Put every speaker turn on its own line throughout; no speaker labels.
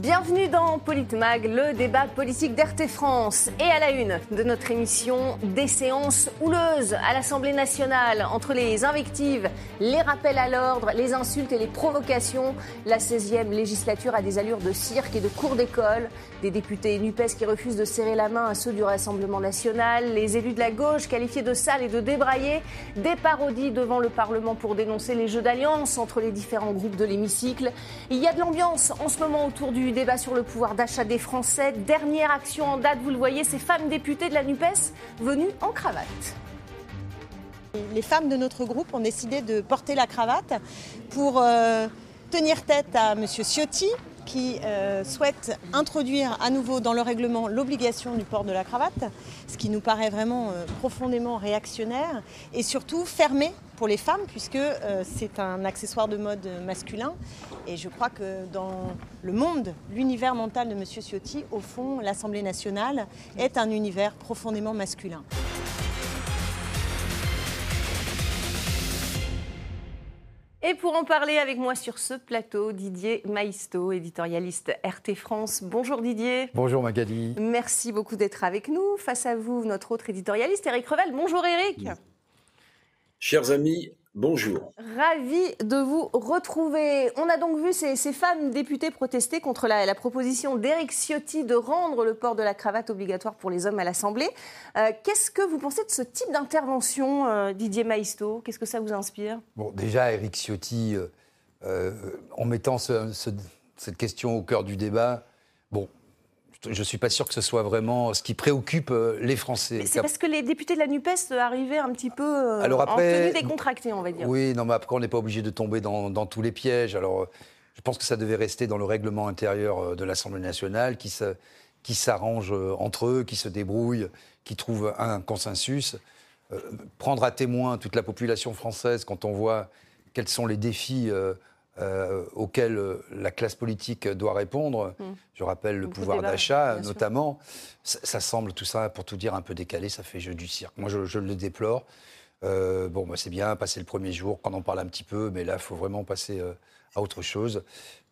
Bienvenue dans Politmag, le débat politique d'RT France. Et à la une de notre émission, des séances houleuses à l'Assemblée nationale entre les invectives, les rappels à l'ordre, les insultes et les provocations. La 16e législature a des allures de cirque et de cours d'école. Des députés NUPES qui refusent de serrer la main à ceux du Rassemblement national. Les élus de la gauche qualifiés de sales et de débraillés. Des parodies devant le Parlement pour dénoncer les jeux d'alliance entre les différents groupes de l'hémicycle. Il y a de l'ambiance en ce moment autour du débat sur le pouvoir d'achat des Français. Dernière action en date, vous le voyez, ces femmes députées de la NUPES venues en cravate.
Les femmes de notre groupe ont décidé de porter la cravate pour euh, tenir tête à M. Ciotti, qui euh, souhaite introduire à nouveau dans le règlement l'obligation du port de la cravate, ce qui nous paraît vraiment euh, profondément réactionnaire, et surtout fermé pour les femmes, puisque euh, c'est un accessoire de mode masculin. Et je crois que dans le monde, l'univers mental de M. Ciotti, au fond, l'Assemblée nationale est un univers profondément masculin.
Et pour en parler avec moi sur ce plateau, Didier Maisto, éditorialiste RT France. Bonjour Didier.
Bonjour Magali.
Merci beaucoup d'être avec nous. Face à vous, notre autre éditorialiste, Eric Revel. Bonjour Eric.
Chers amis, Bonjour.
Ravi de vous retrouver. On a donc vu ces, femmes députées protester contre la, proposition d'Éric Ciotti de rendre le port de la cravate obligatoire pour les hommes à l'Assemblée. Euh, qu'est-ce que vous pensez de ce type d'intervention, euh, Didier Maisto? Qu'est-ce que ça vous inspire?
Bon, déjà, Éric Ciotti, euh, en mettant cette question au cœur du débat, bon, je ne suis pas sûr que ce soit vraiment ce qui préoccupe euh, les Français.
C'est parce que les députés de la NUPES arrivaient un petit peu euh, Alors après, en tenue décontractée, on va dire.
Oui, non, mais après, on n'est pas obligé de tomber dans, tous les pièges. Alors, je pense que ça devait rester dans le règlement intérieur euh, de l'Assemblée nationale, qui, qui s'arrange entre eux, qui se débrouille, qui trouve un consensus. prendre à témoin toute la population française quand on voit quels sont les défis euh, auxquels euh, la classe politique doit répondre. Mm. Je rappelle le pouvoir d'achat, notamment. Ça, semble tout ça, pour tout dire, un peu décalé. Ça fait jeu du cirque. Moi, je, le déplore. Euh, bon, bah, c'est bien, passer le premier jour, qu'on en parle un petit peu, mais là, il faut vraiment passer à autre chose.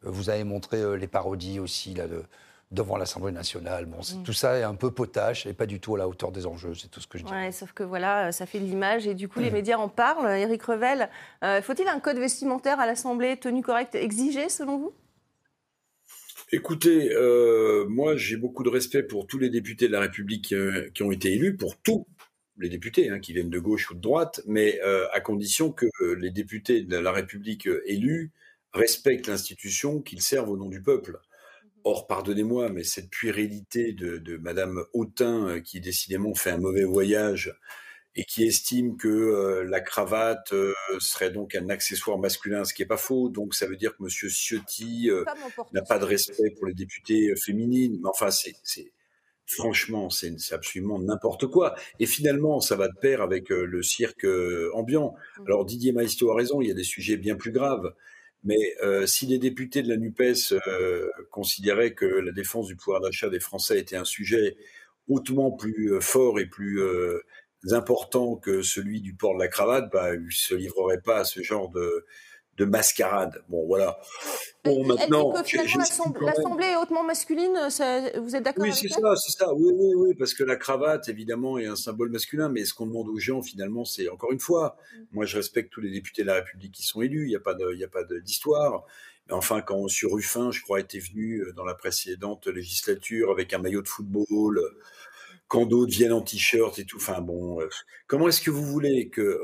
Vous avez montré les parodies aussi là, de, devant l'Assemblée nationale. Bon, mm. tout ça est un peu potache et pas du tout à la hauteur des enjeux, c'est tout ce que je dis.
Ouais, sauf que voilà, ça fait de l'image et du coup les mm. médias en parlent. Éric Revel, euh, faut-il un code vestimentaire à l'Assemblée tenu correct exigé selon vous?
Écoutez, euh, moi j'ai beaucoup de respect pour tous les députés de la République euh, qui ont été élus, pour tous les députés hein, qui viennent de gauche ou de droite, mais à condition que les députés de la République élus respectent l'institution, qu'ils servent au nom du peuple. Or, pardonnez-moi, mais cette puérilité de, de Madame Autain, euh, qui décidément fait un mauvais voyage et qui estime que euh, la cravate euh, serait donc un accessoire masculin, ce qui n'est pas faux. Donc ça veut dire que Monsieur Ciotti n'a pas de respect pour les députés féminines. Mais enfin, c'est franchement, c'est absolument n'importe quoi. Et finalement, ça va de pair avec le cirque ambiant. Mmh. Alors Didier Maisto a raison, il y a des sujets bien plus graves. Mais euh, si les députés de la NUPES euh, considéraient que la défense du pouvoir d'achat des Français était un sujet hautement plus euh, fort et plus important que celui du port de la cravate, bah, ils ne se livreraient pas à ce genre de, de mascarade. Bon, voilà.
Bon, maintenant, l'Assemblée est hautement masculine. Vous êtes d'accord
Oui, c'est ça, c'est ça. Oui, oui, oui, parce que la cravate, évidemment, est un symbole masculin. Mais ce qu'on demande aux gens, finalement, c'est encore une fois. Mm. Moi, je respecte tous les députés de la République qui sont élus. Il n'y a pas de, il y a pas d'histoire. Mais enfin, quand M. Ruffin, je crois, était venu euh, dans la précédente législature avec un maillot de football, euh, quand d'autres viennent en t-shirt et tout. Enfin bon, euh, comment est-ce que vous voulez que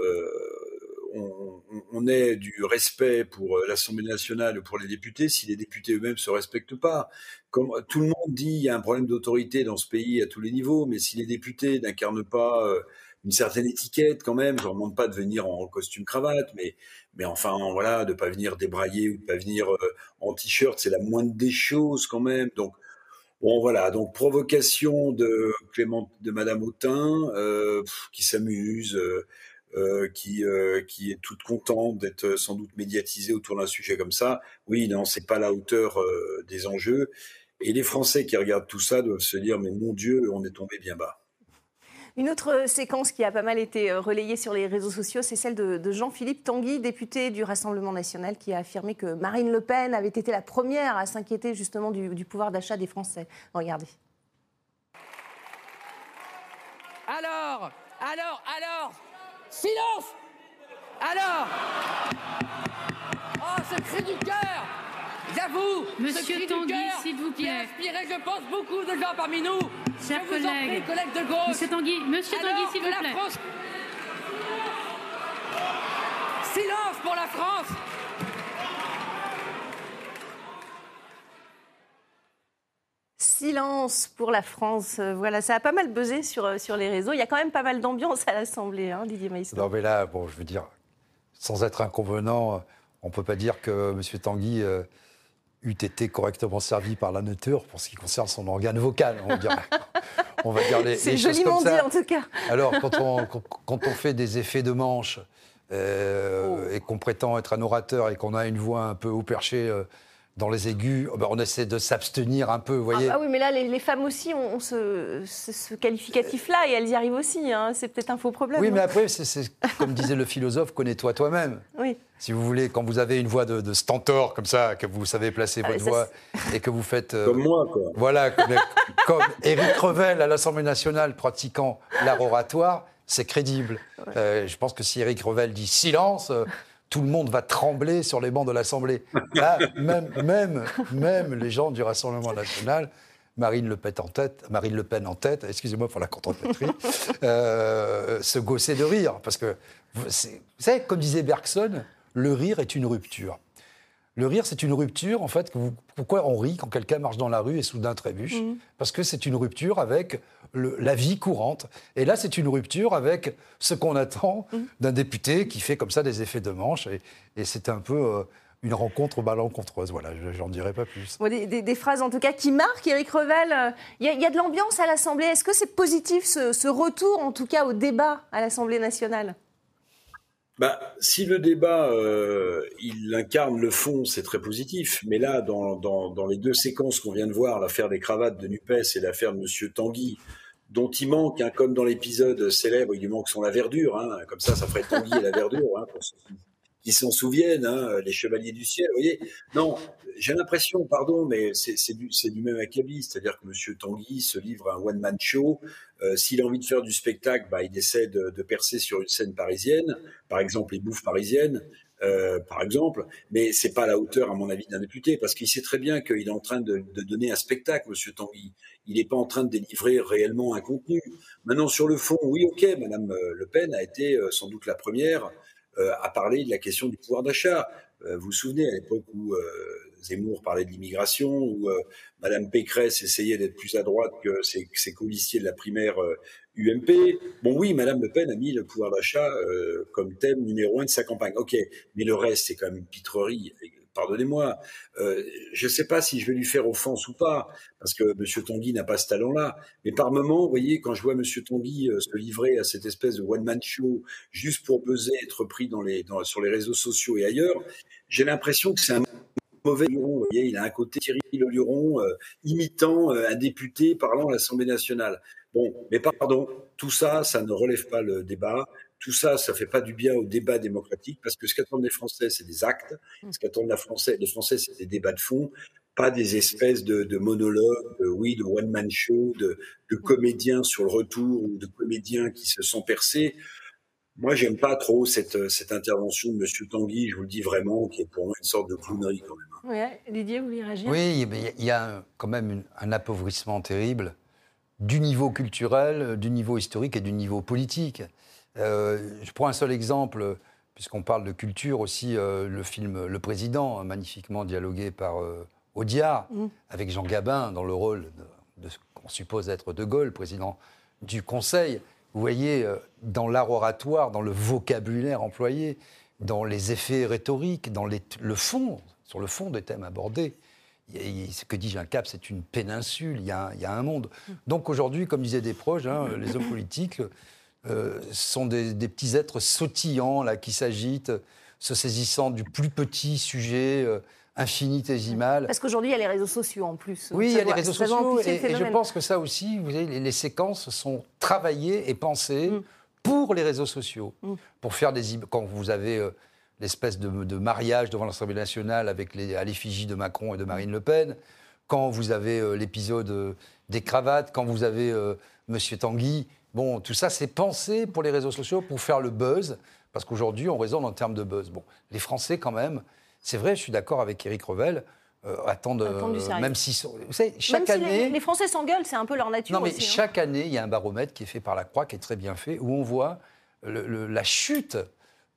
on, ait du respect pour euh, l'Assemblée nationale ou pour les députés si les députés eux-mêmes se respectent pas. Comme tout le monde dit, il y a un problème d'autorité dans ce pays à tous les niveaux, mais si les députés n'incarnent pas euh, une certaine étiquette quand même, je leur demande pas de venir en costume cravate, mais mais enfin voilà, de pas venir débrailler ou de pas venir euh, en t-shirt, c'est la moindre des choses quand même. Donc Bon voilà, donc provocation de Clément, de Madame Autain, qui s'amuse, euh, qui, euh, qui est toute contente d'être euh, sans doute médiatisée autour d'un sujet comme ça. Oui, non, c'est pas la hauteur des enjeux. Et les Français qui regardent tout ça doivent se dire, mais mon Dieu, on est tombé bien bas.
Une autre séquence qui a pas mal été euh, relayée sur les réseaux sociaux, c'est celle de, Jean-Philippe Tanguy, député du Rassemblement national, qui a affirmé que Marine Le Pen avait été la première à s'inquiéter justement du, pouvoir d'achat des Français. Regardez.
Alors, alors, alors, silence Alors Oh, ce cri du cœur J'avoue,
Monsieur Tanguy, s'il vous plaît.
Qui a inspiré, je pense, beaucoup de gens parmi nous.
Chers collègues,
collègues de gauche.
Monsieur Tanguy, Monsieur Tanguy, s'il vous plaît.
France... Silence pour la France
Silence pour la France. Euh, voilà, ça a pas mal buzzé sur, euh, sur les réseaux. Il y a quand même pas mal d'ambiance à l'Assemblée, hein, Didier Maïs.
Non, mais là, bon, je veux dire, sans être inconvenant, on ne peut pas dire que M. Tanguy euh, eût été correctement servi par la nature pour ce qui concerne son organe vocal. On, on va dire les,
C'est joliment dit, en tout cas.
Alors, quand on, quand on fait des effets de manche oh. et qu'on prétend être un orateur et qu'on a une voix un peu haut perché dans les aigus, oh ben, on essaie de s'abstenir un peu, vous voyez.
Ah, oui, mais là, les, femmes aussi ont, ce, qualificatif-là et elles y arrivent aussi. Hein. C'est peut-être un faux problème.
Oui, mais après, c'est comme disait le philosophe, connais-toi toi-même.
Oui.
Si vous voulez, quand vous avez une voix de, stentor comme ça, que vous savez placer ah, votre voix et que vous faites.
Euh, comme moi, quoi.
Voilà, comme, Éric Revel à l'Assemblée nationale pratiquant l'art oratoire, c'est crédible. Euh, je pense que si Éric Revel dit silence. Euh, tout le monde va trembler sur les bancs de l'Assemblée. même, même, même les gens du Rassemblement national, Marine Le Pen en tête, Marine Le Pen en tête, excusez-moi pour la contre euh, se gausser de rire. Parce que, vous savez, comme disait Bergson, le rire est une rupture. Le rire, c'est une rupture, en fait. Pourquoi on rit quand quelqu'un marche dans la rue et soudain trébuche mmh. Parce que c'est une rupture avec la vie courante. Et là, c'est une rupture avec ce qu'on attend mmh. d'un député qui fait comme ça des effets de manche. Et, c'est un peu euh, une rencontre malencontreuse. Voilà, j'en dirai pas plus.
des, phrases en tout cas qui marquent. Éric Revel, euh, il y, a de l'ambiance à l'Assemblée. Est-ce que c'est positif ce retour, en tout cas, au débat à l'Assemblée nationale?
Bah, si le débat, euh, il incarne le fond, c'est très positif. Mais là, dans, dans, les deux séquences qu'on vient de voir, l'affaire des cravates de Nupes et l'affaire de Monsieur Tanguy, dont il manque, hein, comme dans l'épisode célèbre, il lui manque son la verdure. Hein, comme ça, ça ferait Tanguy et la verdure. Hein, pour s'en souviennent, hein, les chevaliers du ciel. Vous voyez Non, j'ai l'impression, pardon, mais c'est du, du, même acabit, c'est-à-dire que M. Tanguy se livre à un one-man show. Euh, S'il a envie de faire du spectacle, bah, il essaie de, de, percer sur une scène parisienne, par exemple les bouffes parisiennes. Euh, par exemple, mais c'est pas à la hauteur, à mon avis, d'un député, parce qu'il sait très bien qu'il est en train de, de, donner un spectacle, Monsieur Tanguy. Il n'est pas en train de délivrer réellement un contenu. Maintenant, sur le fond, oui, ok, Madame euh, Le Pen a été euh, sans doute la première euh, à parler de la question du pouvoir d'achat. Euh, vous vous souvenez, à l'époque où euh, Zemmour parlait de l'immigration, où Madame Pécresse essayait d'être plus à droite que ses, ses colistiers de la primaire UMP. Bon, oui, Madame Le Pen a mis le pouvoir d'achat comme thème numéro un de sa campagne. Ok, mais le reste, c'est quand même une pitrerie pardonnez-moi, euh, je ne sais pas si je vais lui faire offense ou pas, parce que M. Tanguy n'a pas ce talent-là. Mais par moment, vous voyez, quand je vois M. Tanguy euh, se livrer à cette espèce de one-man show juste pour buzzer, être pris dans les, dans, sur les réseaux sociaux et ailleurs, j'ai l'impression que c'est un mauvais luron. Vous voyez, il a un côté Thierry Luron, euh, imitant un député parlant à l'Assemblée nationale. Bon, mais pardon, tout ça, ça ne relève pas le débat. Tout ça, ça fait pas du bien au débat démocratique parce que ce qu'attendent les Français, c'est des actes. Mm. Ce qu'attendent les Français, les Français, c'est des débats de fond, pas des espèces de, monologues, de, oui, de one-man show, de, comédiens sur le retour ou de comédiens qui se sont percés. Moi, j'aime pas trop cette, cette intervention de M. Tanguy, je vous le dis vraiment, qui est pour moi une sorte de clownerie quand même.
Hein. Oui, Didier, vous voulez réagir?
Oui, il y a quand même un appauvrissement terrible du niveau culturel, du niveau historique et du niveau politique. Euh, je prends un seul exemple, puisqu'on parle de culture aussi, euh, le film Le Président, magnifiquement dialogué par euh, Audiard, mm. avec Jean Gabin dans le rôle de, ce qu'on suppose être De Gaulle, président du Conseil. Vous voyez, dans l'art oratoire, dans le vocabulaire employé, dans les effets rhétoriques, dans le fond, sur le fond des thèmes abordés, ce que dit Jean Cap, c'est une péninsule, il y, a, un monde. Mm. Donc aujourd'hui, comme disaient des proches, hein, les hommes politiques euh, sont des, petits êtres sautillants là, qui s'agitent, se saisissant du plus petit sujet, euh, infinitésimale.
Parce qu'aujourd'hui, il y a les réseaux sociaux en plus.
Oui, il y a les réseaux sociaux et, et je pense que ça aussi, vous savez, les, les séquences sont travaillées et pensées
Mm.
pour les réseaux sociaux,
Mm.
pour faire des quand vous avez euh, l'espèce de, de mariage devant l'Assemblée nationale avec les, à l'effigie de Macron et de Marine Le Pen, quand vous avez euh, l'épisode des cravates, quand vous avez Monsieur Tanguy, bon, tout ça c'est pensé pour les réseaux sociaux pour faire le buzz, parce qu'aujourd'hui on raisonne en termes de buzz. Bon, les Français quand même, c'est vrai, je suis d'accord avec Éric Revel. euh, attendent, euh, même si, vous savez, chaque
Même si
année,
les, les Français s'engueulent, c'est un peu leur nature
non, mais
aussi. hein.
chaque année, il y a un baromètre qui est fait par la Croix, qui est très bien fait, où on voit le- le- la chute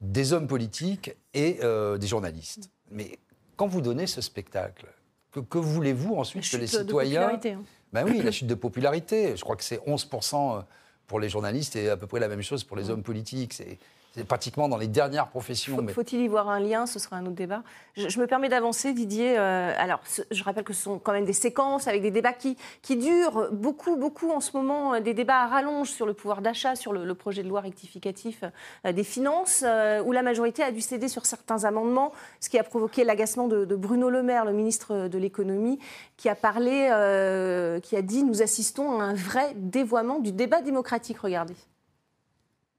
des hommes politiques et euh, des journalistes. Mais quand vous donnez ce spectacle, que, que voulez-vous ensuite que
Chute
les
de
citoyens...
popularité, hein.
Ben oui, la chute de popularité. Je crois que c'est 11% pour les journalistes et à peu près la même chose pour les hommes politiques. C'est c'est pratiquement dans les dernières professions. Mais-
Faut-il y voir un lien? Ce sera un autre débat. Je, je me permets d'avancer, Didier. euh, alors, ce- je rappelle que ce sont quand même des séquences avec des débats qui, qui durent beaucoup, beaucoup en ce moment, euh, des débats à rallonge sur le pouvoir d'achat, sur le, le projet de loi rectificatif euh, des finances, euh, où la majorité a dû céder sur certains amendements, ce qui a provoqué l'agacement de, de Bruno Le Maire, le ministre de l'économie, qui a parlé, qui a dit nous assistons à un vrai dévoiement du débat démocratique. Regardez.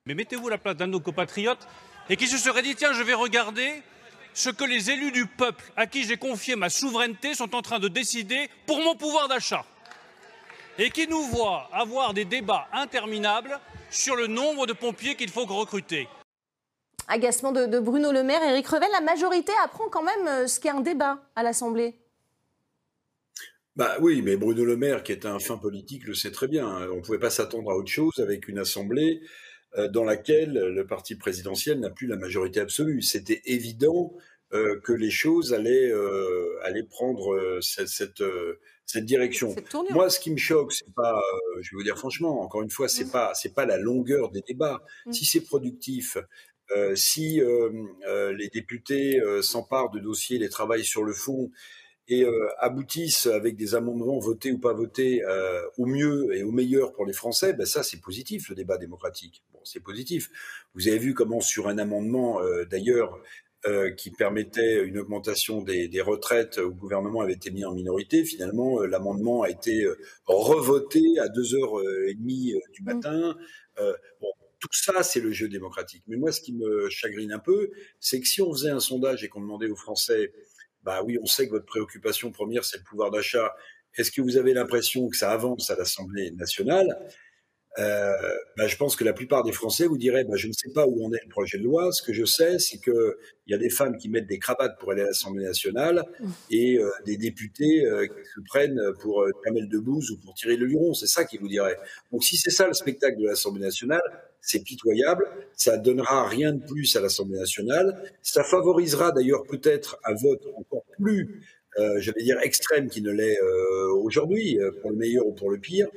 Mais mettez-vous à la place d'un de nos compatriotes et qui se serait dit tiens, je vais regarder ce que les élus du peuple à qui j'ai confié ma souveraineté sont en train de décider pour mon pouvoir d'achat. Et qui nous voient avoir des débats interminables sur le nombre de pompiers qu'il faut recruter.
Agacement de, de Bruno Le Maire, Éric Revel, la majorité apprend quand même euh, ce qu'est un débat à l'Assemblée.
Bah oui, mais Bruno Le Maire, qui est un fin politique, le sait très bien. On ne pouvait pas s'attendre à autre chose avec une assemblée euh, dans laquelle le parti présidentiel n'a plus la majorité absolue. C'était évident euh, que les choses allaient, euh, allaient prendre euh, cette, cette, euh, cette direction.
Cette.
Moi, ce qui me choque, c'est pas, euh, je vais vous dire franchement, encore une fois, c'est
Mm.
pas, c'est pas la longueur des débats.
Mm.
Si c'est productif, euh, si euh, euh, les députés euh, s'emparent de dossiers, les travaillent sur le fond et euh, aboutissent avec des amendements votés ou pas votés euh, au mieux et au meilleur pour les Français, ben ça c'est positif le débat démocratique. Bon, c'est positif. Vous avez vu comment sur un amendement euh, d'ailleurs qui permettait une augmentation des, des retraites où le gouvernement avait été mis en minorité, finalement l'amendement a été revoté à 2h30 euh, du matin. Euh, bon, tout ça, c'est le jeu démocratique. Mais moi, ce qui me chagrine un peu, c'est que si on faisait un sondage et qu'on demandait aux Français, bah oui, on sait que votre préoccupation première, c'est le pouvoir d'achat. Est-ce que vous avez l'impression que ça avance à l'Assemblée nationale? Euh, bah, je pense que la plupart des Français vous diraient bah, je ne sais pas où en est le projet de loi. Ce que je sais, c'est qu'il y a des femmes qui mettent des cravates pour aller à l'Assemblée nationale et euh, des députés euh, qui se prennent pour Kamel Debbouze ou pour tirer le luron. C'est ça qu'ils vous diraient. Donc si c'est ça le spectacle de l'Assemblée nationale, c'est pitoyable. Ça donnera rien de plus à l'Assemblée nationale. Ça favorisera d'ailleurs peut-être un vote encore plus, euh, j'allais dire, extrême qui ne l'est euh, aujourd'hui, euh, pour le meilleur ou pour le pire.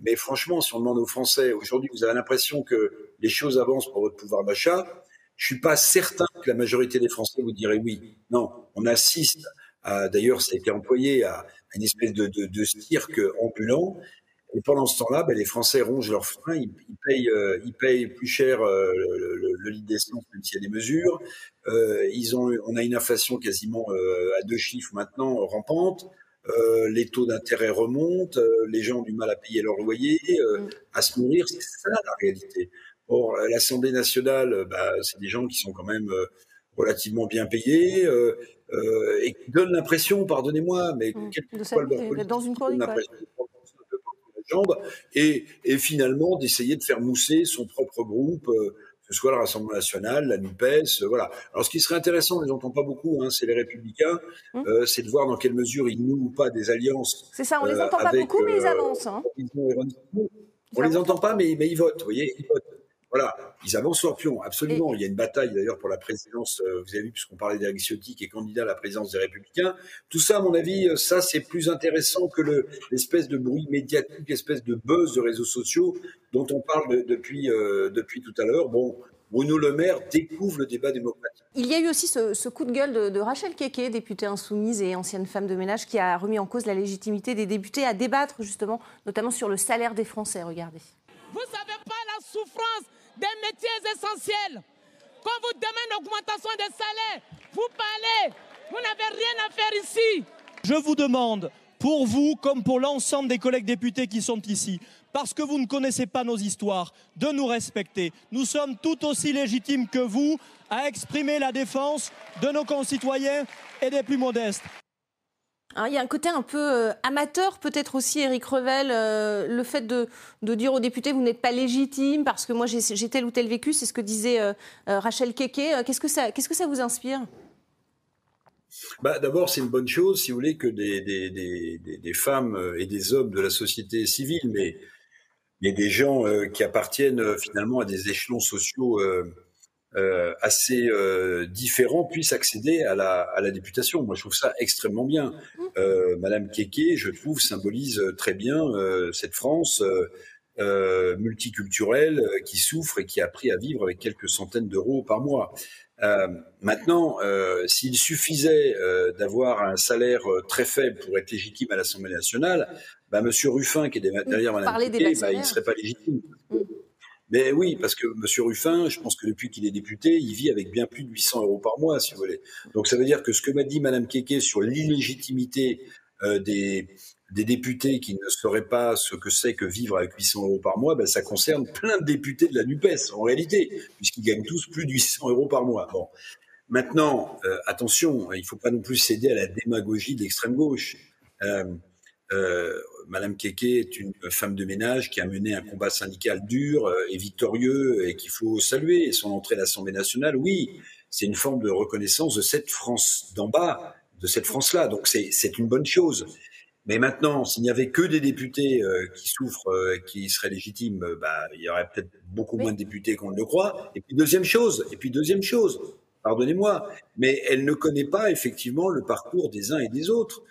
Mais franchement, si on demande aux Français, aujourd'hui, vous avez l'impression que les choses avancent pour votre pouvoir d'achat, je suis pas certain que la majorité des Français vous dirait oui. Non, on assiste d'ailleurs, ça a été employé à, une espèce de cirque ambulant. Et pendant ce temps-là, ben, les Français rongent leurs freins, ils, ils payent, euh, ils payent plus cher euh, le, le, le litre d'essence, même s'il y a des mesures. Euh, ils ont, on a une inflation quasiment euh, à deux chiffres maintenant, rampante. Euh, les taux d'intérêt remontent, euh, les gens ont du mal à payer leur loyer, euh, à se nourrir, c'est ça la réalité. Or, l'Assemblée nationale, bah, c'est des gens qui sont quand même euh, relativement bien payés euh, euh, et qui donnent l'impression, pardonnez-moi, mais
Mm.
soit leur politique,
dans une
et, et finalement d'essayer de faire mousser son propre groupe, euh, que ce soit le Rassemblement national, la NUPES, euh, voilà. Alors ce qui serait intéressant, on ne les entend pas beaucoup, hein, c'est les Républicains,
Mm.
euh, c'est de voir dans quelle mesure ils nouent ou pas des alliances
C'est ça, on les entend pas
avec,
beaucoup, mais ils avancent. hein.
On
Ils
les entend pas, mais, mais ils votent, vous voyez, ils votent. Voilà, ils avancent leur pion, absolument. Il y a une bataille d'ailleurs pour la présidence, euh, vous avez vu, puisqu'on parlait d'Eric Ciotti qui est candidat à la présidence des Républicains. Tout ça, à mon avis, euh, ça c'est plus intéressant que le- l'espèce de bruit médiatique, l'espèce de buzz de réseaux sociaux dont on parle de- depuis, euh, depuis tout à l'heure. Bon, Bruno Le Maire découvre le débat démocratique.
Il y a eu aussi ce, ce coup de gueule de, de Rachel Keke, députée insoumise et ancienne femme de ménage, qui a remis en cause la légitimité des députés à débattre justement, notamment sur le salaire des Français. Regardez.
Vous savez pas la souffrance des métiers essentiels. Quand vous demandez une augmentation des salaires, vous parlez Vous n'avez rien à faire ici.
Je vous demande, pour vous comme pour l'ensemble des collègues députés qui sont ici, parce que vous ne connaissez pas nos histoires, de nous respecter. Nous sommes tout aussi légitimes que vous à exprimer la défense de nos concitoyens et des plus modestes.
Alors, il y a un côté un peu euh, amateur, peut-être aussi, Éric Revel, euh, le fait de, dire aux députés vous n'êtes pas légitime parce que moi j'ai tel ou tel vécu, c'est ce que disait euh, Rachel Keke. Qu'est-ce que ça, que ça vous inspire?
Bah, D'abord, c'est une bonne chose, si vous voulez, que des, des, des, femmes et des hommes de la société civile, mais, mais des gens qui appartiennent finalement à des échelons sociaux euh, assez euh, différents puissent accéder à la, à la députation. Moi, je trouve ça extrêmement bien. Euh, Madame Keke, je trouve, symbolise euh, très bien euh, cette France euh, multiculturelle qui souffre et qui a appris à vivre avec quelques centaines d'euros par mois. Euh, maintenant, euh, s'il suffisait euh, d'avoir un salaire très faible pour être légitime à l'Assemblée nationale, bah, Monsieur Ruffin, qui est derrière Madame Keke, bah, il ne serait pas légitime. Mais oui, parce que Monsieur Ruffin, je pense que depuis qu'il est député, il vit avec bien plus de 800 euros par mois, si vous voulez. Donc ça veut dire que ce que m'a dit Madame Keke sur l'illégitimité euh, des, députés qui ne sauraient pas ce que c'est que vivre avec 800 euros par mois, ben, ça concerne plein de députés de la NUPES, en réalité, puisqu'ils gagnent tous plus de 800 euros par mois. Bon. Maintenant, euh, attention, il ne faut pas non plus céder à la démagogie de l'extrême gauche. Euh, Madame Keke est une femme de ménage qui a mené un combat syndical dur euh, et victorieux et qu'il faut saluer. Et son entrée à l'Assemblée nationale, oui, c'est une forme de reconnaissance de cette France d'en bas, de cette France-là. Donc c'est c'est une bonne chose. Mais maintenant, s'il n'y avait que des députés euh, qui souffrent, euh, qui seraient légitimes, euh, bah, il y aurait peut-être beaucoup moins de députés qu'on ne le croit. Et puis deuxième chose, et puis deuxième chose, pardonnez-moi, mais elle ne connaît pas effectivement le parcours des uns et des autres.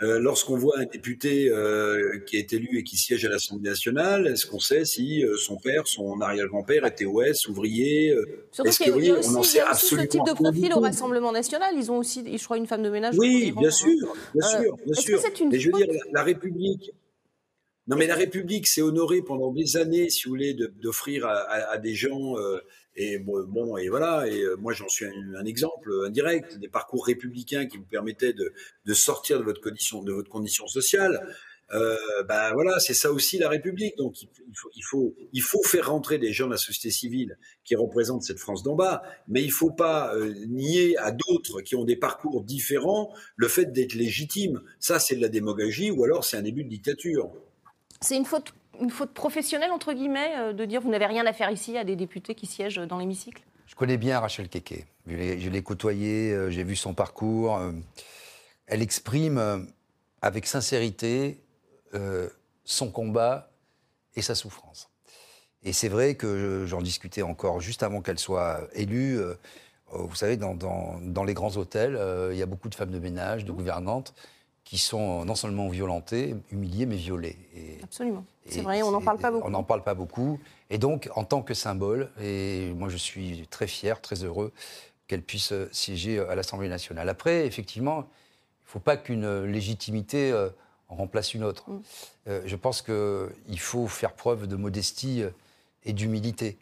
Euh, Lorsqu'on voit un député euh, qui est élu et qui siège à l'Assemblée nationale, est-ce qu'on sait si euh, son père, son arrière-grand-père était OS, ouvrier
Surtout
Est-ce
qu'il y a,
que oui, on
il
sait
y a aussi ce
absolument
type de profil au. Rassemblement national. Ils ont aussi, je crois, une femme de ménage.
Oui, bien sûr, bien sûr, bien sûr.
une
Mais je veux dire, la, la République. Non, mais la République s'est honorée pendant des années, si vous voulez, d'offrir à, à- à des gens. euh, et bon, et voilà. Et euh, moi, j'en suis un, exemple indirect des parcours républicains qui vous permettaient de, sortir de votre condition, de votre condition sociale. Euh, ben voilà, c'est ça aussi la République. Donc il faut, il faut, il faut faire rentrer des gens de la société civile qui représentent cette France d'en bas, mais il faut pas euh, nier à d'autres qui ont des parcours différents le fait d'être légitime. Ça, c'est de la démagogie ou alors c'est un début de dictature.
C'est une faute, une faute professionnelle, entre guillemets, euh, de dire vous n'avez rien à faire ici à des députés qui siègent dans l'hémicycle?
Je connais bien Rachel Keke. Je l'ai, côtoyée, euh, j'ai vu son parcours. euh, Elle exprime avec sincérité euh, son combat et sa souffrance. Et c'est vrai que j'en discutais encore juste avant qu'elle soit élue. Vous savez, dans, dans- dans les grands hôtels, euh, il y a beaucoup de femmes de ménage, de gouvernantes, qui sont non seulement violentées, humiliées, mais violées. Et,
Absolument. C'est vrai, on n'en parle pas beaucoup.
On n'en parle pas beaucoup. Et donc, en tant que symbole, et moi je suis très fier, très heureux qu'elle puisse siéger à l'Assemblée nationale. Après, effectivement, il ne faut pas qu'une légitimité euh, en remplace une autre.
Mm.
Euh, je pense qu'il faut faire preuve de modestie euh, et d'humilité.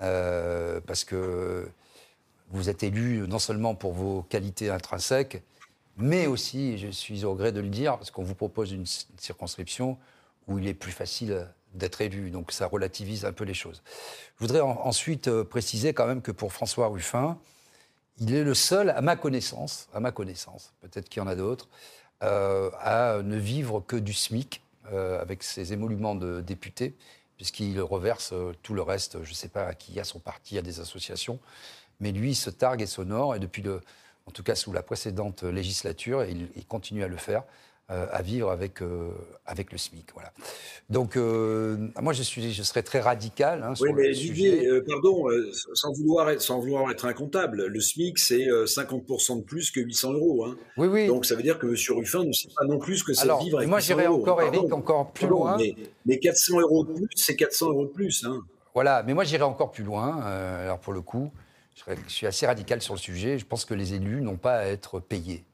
Euh, parce que vous êtes élu non seulement pour vos qualités intrinsèques, mais aussi, je suis au gré de le dire, parce qu'on vous propose une circonscription où il est plus facile d'être élu. Donc ça relativise un peu les choses. Je voudrais en- ensuite euh, préciser quand même que pour François Ruffin, il est le seul, à ma connaissance, à ma connaissance, peut-être qu'il y en a d'autres, euh, à ne vivre que du SMIC euh, avec ses émoluments de député, puisqu'il reverse euh, tout le reste, je ne sais pas à qui, à son parti, à des associations, mais lui il se targue et s'honore, et depuis le, en tout cas sous la précédente législature, et il, il continue à le faire, euh, à vivre avec, euh, avec le SMIC. Voilà. Donc, euh, moi, je, suis, je serais très radical hein, sur
Oui, mais
le sujet.
pardon, sans, vouloir être, sans vouloir être incomptable, le SMIC, c'est euh, 50% de plus que 800 euros. Hein.
Oui, oui.
Donc ça veut dire que M. Ruffin ne sait pas non plus ce que c'est vivre avec
moi,
800
j'irais
euros.
encore,
Pardon.
Eric, encore plus
Pardon,
loin.
Mais, mais 400 euros de plus, c'est 400 euros de plus. Hein.
Voilà, mais moi j'irai encore plus loin. alors pour le coup, je, suis assez radical sur le sujet. Je pense que les élus n'ont pas à être payés.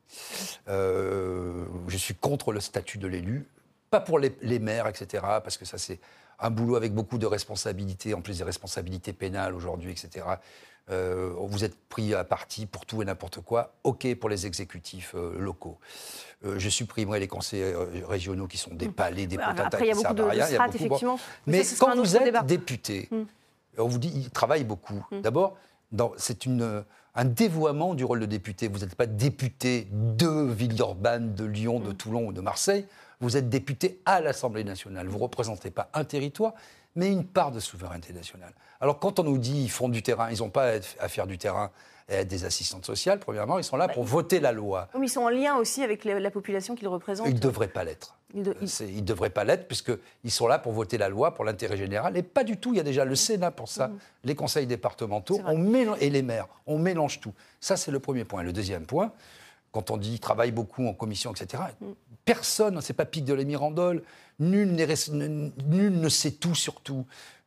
Euh, je suis contre le statut de l'élu, pas pour les, les maires, etc., parce que ça c'est un boulot avec beaucoup de responsabilités, en plus des responsabilités pénales aujourd'hui, etc. Euh, vous êtes pris à partie pour tout et n'importe quoi. OK pour les exécutifs euh, locaux. Euh, je supprimerai les conseillers euh, régionaux qui sont des palais, des
Après,
potentats
il y a beaucoup de, strates, effectivement.
mais
ça,
quand vous êtes
débat.
député,
Mm.
on vous dit, il travaille beaucoup. D'abord, dans- c'est une- un dévoiement du rôle de député. Vous n'êtes pas député de Villeurbanne, de Lyon,
Mm.
de Toulon ou de Marseille. Vous êtes député à l'Assemblée nationale. Vous ne représentez pas un territoire, mais une part de souveraineté nationale. Alors quand on nous dit qu'ils font du terrain, ils n'ont pas à faire du terrain des assistantes sociales, premièrement, ils sont là
Bah,
pour voter la loi.
Mais ils sont en lien aussi avec la, la population qu'ils représentent.
Ils ne devraient pas l'être.
Ils de-
ne devraient pas l'être puisqu'ils sont là pour voter la loi pour l'intérêt général. Et pas du tout. Il y a déjà le Sénat pour ça, les conseils départementaux
Mhm.
On mélange, et les maires. On mélange tout. Ça, c'est le premier point. Le deuxième point, quand on dit travaille beaucoup en commission, etc.,
Mhm.
personne, c'est pas Pic de la Mirandole, nul, ne sait tout sur tout.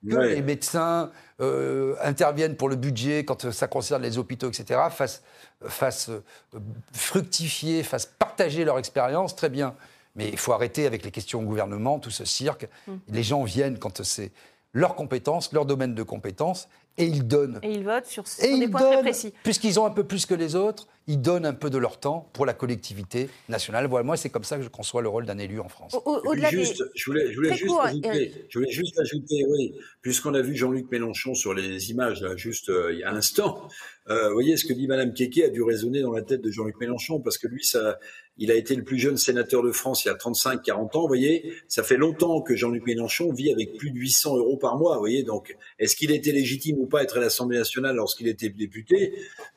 Que
Ouais.
les médecins euh, interviennent pour le budget quand ça concerne les hôpitaux, etc., fassent, fassent, euh, fructifier, fassent partager leur expérience, très bien. Mais il faut arrêter avec les questions au gouvernement, tout ce cirque.
Mm.
Les gens viennent quand c'est leur compétence, leur domaine de compétence, et ils donnent.
Et ils votent sur, sur
Et
des
ils
points très
donnent,
précis.
puisqu'ils ont un peu plus que les autres, ils donnent un peu de leur temps pour la collectivité nationale. Voilà, moi, c'est comme ça que je conçois le rôle d'un élu en France.
Au- au- Au-delà des...
juste, je voulais, je voulais
Très
juste
court,
ajouter,
Eric.
je voulais juste ajouter, oui, puisqu'on a vu Jean-Luc Mélenchon sur les images là, juste euh, il y a un instant, euh, vous voyez ce que dit Madame Keke a dû résonner dans la tête de Jean-Luc Mélenchon parce que lui, ça, il a été le plus jeune sénateur de France il y a 35-40 ans. Voyez, ça fait longtemps que Jean-Luc Mélenchon vit avec plus de 800 euros par mois. Voyez, donc est-ce qu'il était légitime ou pas être à l'Assemblée nationale lorsqu'il était député?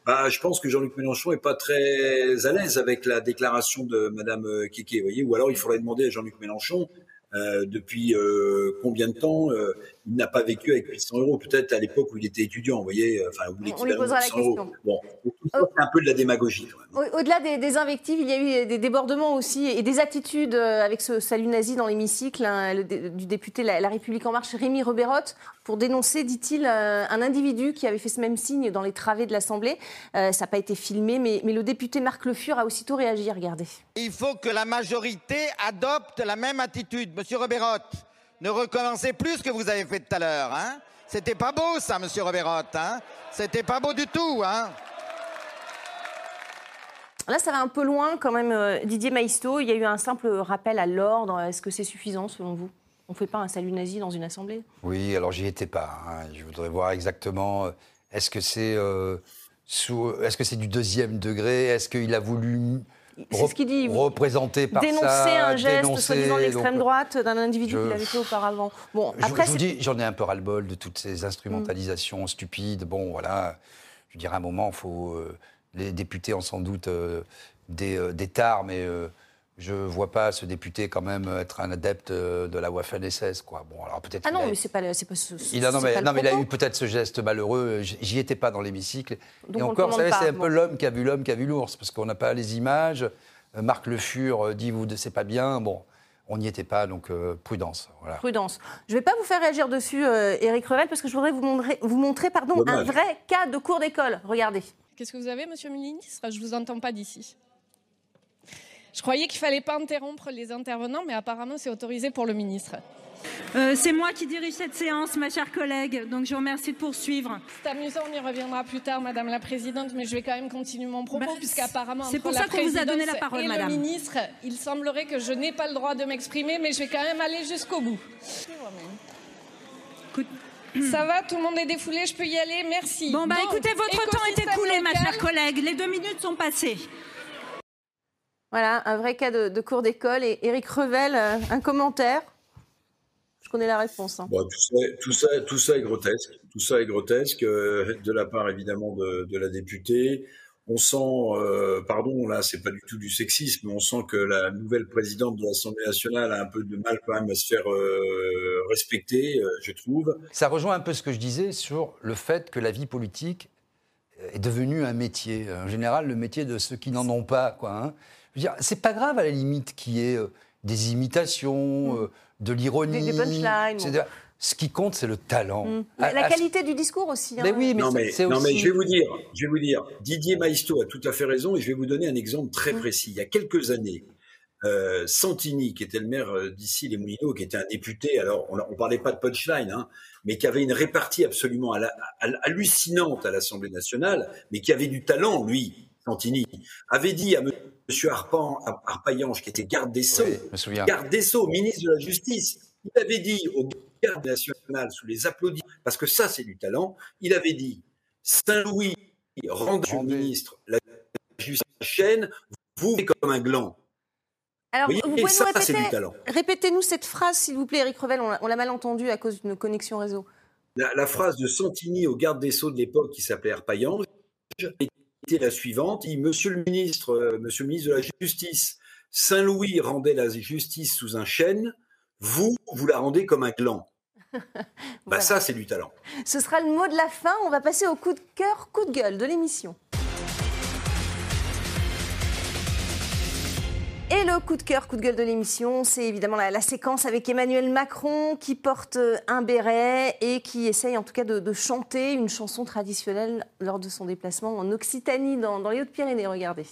Bah, je pense que Jean-Luc Mélenchon est pas très à l'aise avec la déclaration de Madame Keke, vous voyez, ou alors il faudrait demander à Jean-Luc Mélenchon euh, depuis euh, combien de temps euh, il n'a pas vécu avec 800 euros, peut-être à l'époque où il était étudiant, vous voyez, euh, enfin, où l'équivalent de
posera la
800 euros.
question.
Bon, donc, tout ça, c'est un peu de la démagogie.
Au-delà des, des invectives, il y a eu des débordements aussi et des attitudes euh, avec ce salut nazi dans l'hémicycle hein, du député La, La République En Marche, Rémi Reberotte, pour dénoncer, dit-il, euh, un individu qui avait fait ce même signe dans les travées de l'Assemblée. Euh, ça n'a pas été filmé, mais, mais le député Marc Le Fur a aussitôt réagi. Regardez.
Il faut que la majorité adopte la même attitude. Monsieur Reberotte, ne recommencez plus ce que vous avez fait tout à l'heure. Hein C'était pas beau ça, monsieur Reberotte. Hein C'était pas beau du tout. Hein
Là, ça va un peu loin quand même, euh, Didier Maisto. Il y a eu un simple rappel à l'ordre. Est-ce que c'est suffisant selon vous? On ne fait pas un salut nazi dans une assemblée?
Oui, alors j'y étais pas. hein. Je voudrais voir exactement. euh, Est-ce que c'est euh, sous- est-ce que c'est du deuxième degré? Est-ce qu'il a voulu
C'est ce qu'il dit.
représenter par
Dénoncer
ça
un geste, soi-disant de l'extrême
donc,
droite, d'un individu
je-
qui l'avait fait auparavant. Bon, après,
je vous dis, j'en ai un peu ras-le-bol de toutes ces instrumentalisations stupides. Bon, voilà, je dirais à un moment, faut, euh, les députés ont sans doute euh, des, euh, des tares, mais euh, je ne vois pas ce député quand même être un adepte euh, de la Waffen-SS. Quoi. Bon, alors peut-être
Ah non,
a-
mais c'est pas, le- c'est pas ce.
il a, non, mais,
pas le
non, mais il a eu peut-être ce geste malheureux. J'y étais pas dans l'hémicycle.
Donc
Et encore, vous savez, c'est un peu l'homme qui a vu l'homme qui a vu l'ours, parce qu'on n'a pas les images. Euh, Marc Le Fur euh, dit vous, c'est pas bien. Bon, on n'y était pas, donc euh, prudence. Voilà.
Prudence. Je ne vais pas vous faire réagir dessus, euh, Éric Revel, parce que je voudrais vous montrer, vous montrer pardon, un vrai cas de cours d'école. Regardez.
Qu'est-ce que vous avez, monsieur le ministre Je vous entends pas d'ici. Je croyais qu'il fallait pas interrompre les intervenants, mais apparemment c'est autorisé pour le ministre.
Euh, c'est moi qui dirige cette séance, ma chère collègue, donc je vous remercie de poursuivre.
C'est amusant, on y reviendra plus tard, Madame la Présidente, mais je vais quand même continuer mon propos,
Bah,
puisqu'apparemment
c'est pour ça qu'on vous a donné la parole,
et
madame.
le ministre, il semblerait que je n'ai pas le droit de m'exprimer, mais je vais quand même aller jusqu'au bout. Ça va, tout le monde est défoulé, je peux y aller, merci.
Bon, bah
Donc,
écoutez, votre temps est écoulé, ma chère collègue. Les deux minutes sont passées.
Voilà, un vrai cas de, de cours d'école. Et Éric Revel, euh, un commentaire? Je connais la réponse. hein.
Bon, tout, ça, tout, ça, tout ça est grotesque. Tout ça est grotesque euh, de la part évidemment de, de la députée. On sent, euh, pardon, là, c'est pas du tout du sexisme, mais on sent que la nouvelle présidente de l'Assemblée nationale a un peu de mal quand même à se faire euh, respecter, euh, je trouve.
Ça rejoint un peu ce que je disais sur le fait que la vie politique est devenue un métier. En général, le métier de ceux qui n'en ont pas. Quoi, hein. Je veux dire, c'est pas grave à la limite qu'il y ait euh, des imitations, euh, de l'ironie.
Mm. Des- des punchlines,
Ce qui compte, c'est le talent.
Mm.
À-
La
à-
qualité du discours aussi. hein.
Mais oui, mais
non,
c'est-
mais, non,
aussi...
mais je vais vous dire, je vais vous dire, Didier Maisto a tout à fait raison et je vais vous donner un exemple très précis. Il y a quelques années, euh, Santini, qui était le maire d'ici les Moulineaux, qui était un député, alors on, on parlait pas de punchline, hein, mais qui avait une répartie absolument à la- à- hallucinante à l'Assemblée nationale, mais qui avait du talent, lui, Santini, avait dit à M. Arpan, Arpaillange, qui était garde des Sceaux,
Oui,
garde des Sceaux, ministre de la Justice, il avait dit au garde national, sous les applaudissements, parce que ça c'est du talent, il avait dit Saint-Louis, rendez au ministre la justice chaîne, vous faites comme un gland.
Alors,
Vous
pouvez
ça,
nous répéter, répétez-nous cette phrase, s'il vous plaît, Eric Revel. On l'a- l'a mal entendu à cause d'une connexion réseau.
La, la phrase de Santini au garde des Sceaux de l'époque, qui s'appelait Arpaillange, était la suivante. Il Monsieur le ministre, euh, Monsieur le ministre de la Justice, Saint-Louis rendait la justice sous un chêne, vous, vous la rendez comme un gland. Bah ça, c'est du talent.
Ce sera le mot de la fin. On va passer au coup de cœur, coup de gueule de l'émission. Et le coup de cœur, coup de gueule de l'émission, c'est évidemment la, séquence avec Emmanuel Macron qui porte euh, un béret et qui essaye en tout cas de, chanter une chanson traditionnelle lors de son déplacement en Occitanie, dans, dans les Hautes-Pyrénées. Regardez.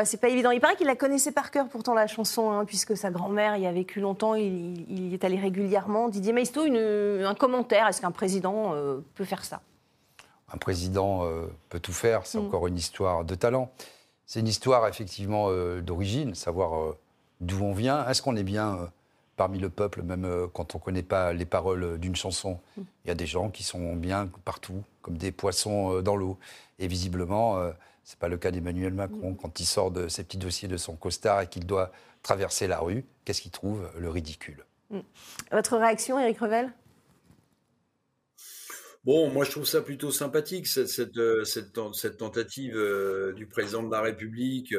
Voilà, c'est pas évident. Il paraît qu'il la connaissait par cœur pourtant la chanson, hein, puisque sa grand-mère y a vécu longtemps, il, il y est allé régulièrement. Didier Maisto, une- un commentaire, est-ce qu'un président euh, peut faire ça?
Un président euh, peut tout faire, c'est
Mm.
encore une histoire de talent. C'est une histoire effectivement euh, d'origine, savoir d'où on vient. Est-ce qu'on est bien parmi le peuple, même quand on ne connaît pas les paroles d'une chanson?
Mm.
Il y a des gens qui sont bien partout, comme des poissons dans l'eau. Et visiblement, ce n'est pas le cas d'Emmanuel Macron. Quand il sort de ses petits dossiers de son costard et qu'il doit traverser la rue, qu'est-ce qu'il trouve? Le ridicule.
Votre réaction, Eric Revel?
Bon, moi je trouve ça plutôt sympathique, cette, cette, euh, cette, ten- cette tentative euh, du président de la République.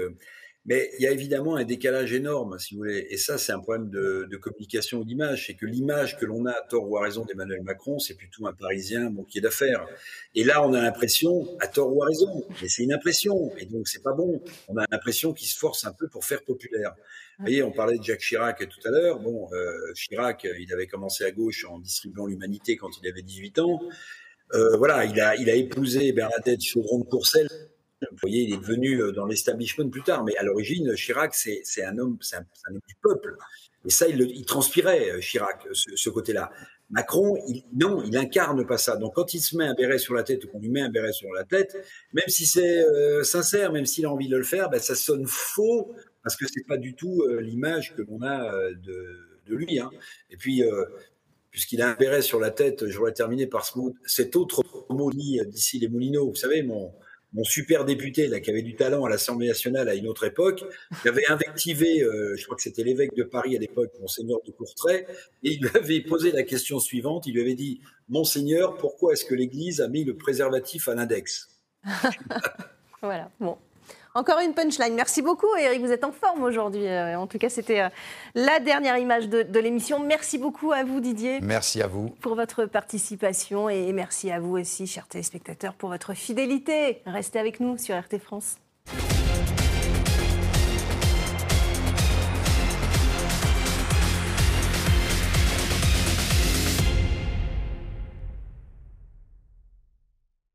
Mais il y a évidemment un décalage énorme, si vous voulez. Et ça, c'est un problème de, de communication ou d'image. C'est que l'image que l'on a, à tort ou à raison, d'Emmanuel Macron, c'est plutôt un Parisien banquier d'affaires. Et là, on a l'impression, à tort ou à raison, mais c'est une impression. Et donc, c'est pas bon. On a l'impression qu'il se force un peu pour faire populaire. Vous voyez, on parlait de Jacques Chirac tout à l'heure. Bon, euh, Chirac, euh, il avait commencé à gauche en distribuant l'humanité quand il avait 18 ans. Euh, voilà, il a, il a épousé Bernadette Chauvron de Courcelles. Vous voyez, il est devenu euh, dans l'establishment plus tard, mais à l'origine, Chirac, c'est un homme, un, homme du peuple. Et ça, il, transpirait, euh, Chirac, ce, côté-là. Macron, non, il incarne pas ça. Donc, quand il se met un béret sur la tête ou qu'on lui met un béret sur la tête, même si c'est euh, sincère, même s'il a envie de le faire, ben, ça sonne faux parce que c'est pas du tout l'image que l'on a de, lui. Hein. Et puis, puisqu'il a un béret sur la tête, je voudrais terminer par ce mot, cet autre mot d'ici les Moulineaux. Vous savez, mon, mon super député qui avait du talent à l'Assemblée nationale à une autre époque, avait invectivé, euh, je crois que c'était l'évêque de Paris à l'époque, Monseigneur de Courtrai, et il lui avait posé la question suivante. Il lui avait dit Monseigneur, pourquoi est-ce que l'Église a mis le préservatif à l'index?
Voilà, bon. Encore une punchline. Merci beaucoup, Eric. Vous êtes en forme aujourd'hui. Euh, En tout cas, c'était euh, la dernière image de, de l'émission. Merci beaucoup à vous, Didier,
Merci à vous.
pour votre participation. Et merci à vous aussi, chers téléspectateurs, pour votre fidélité. Restez avec nous sur RT France.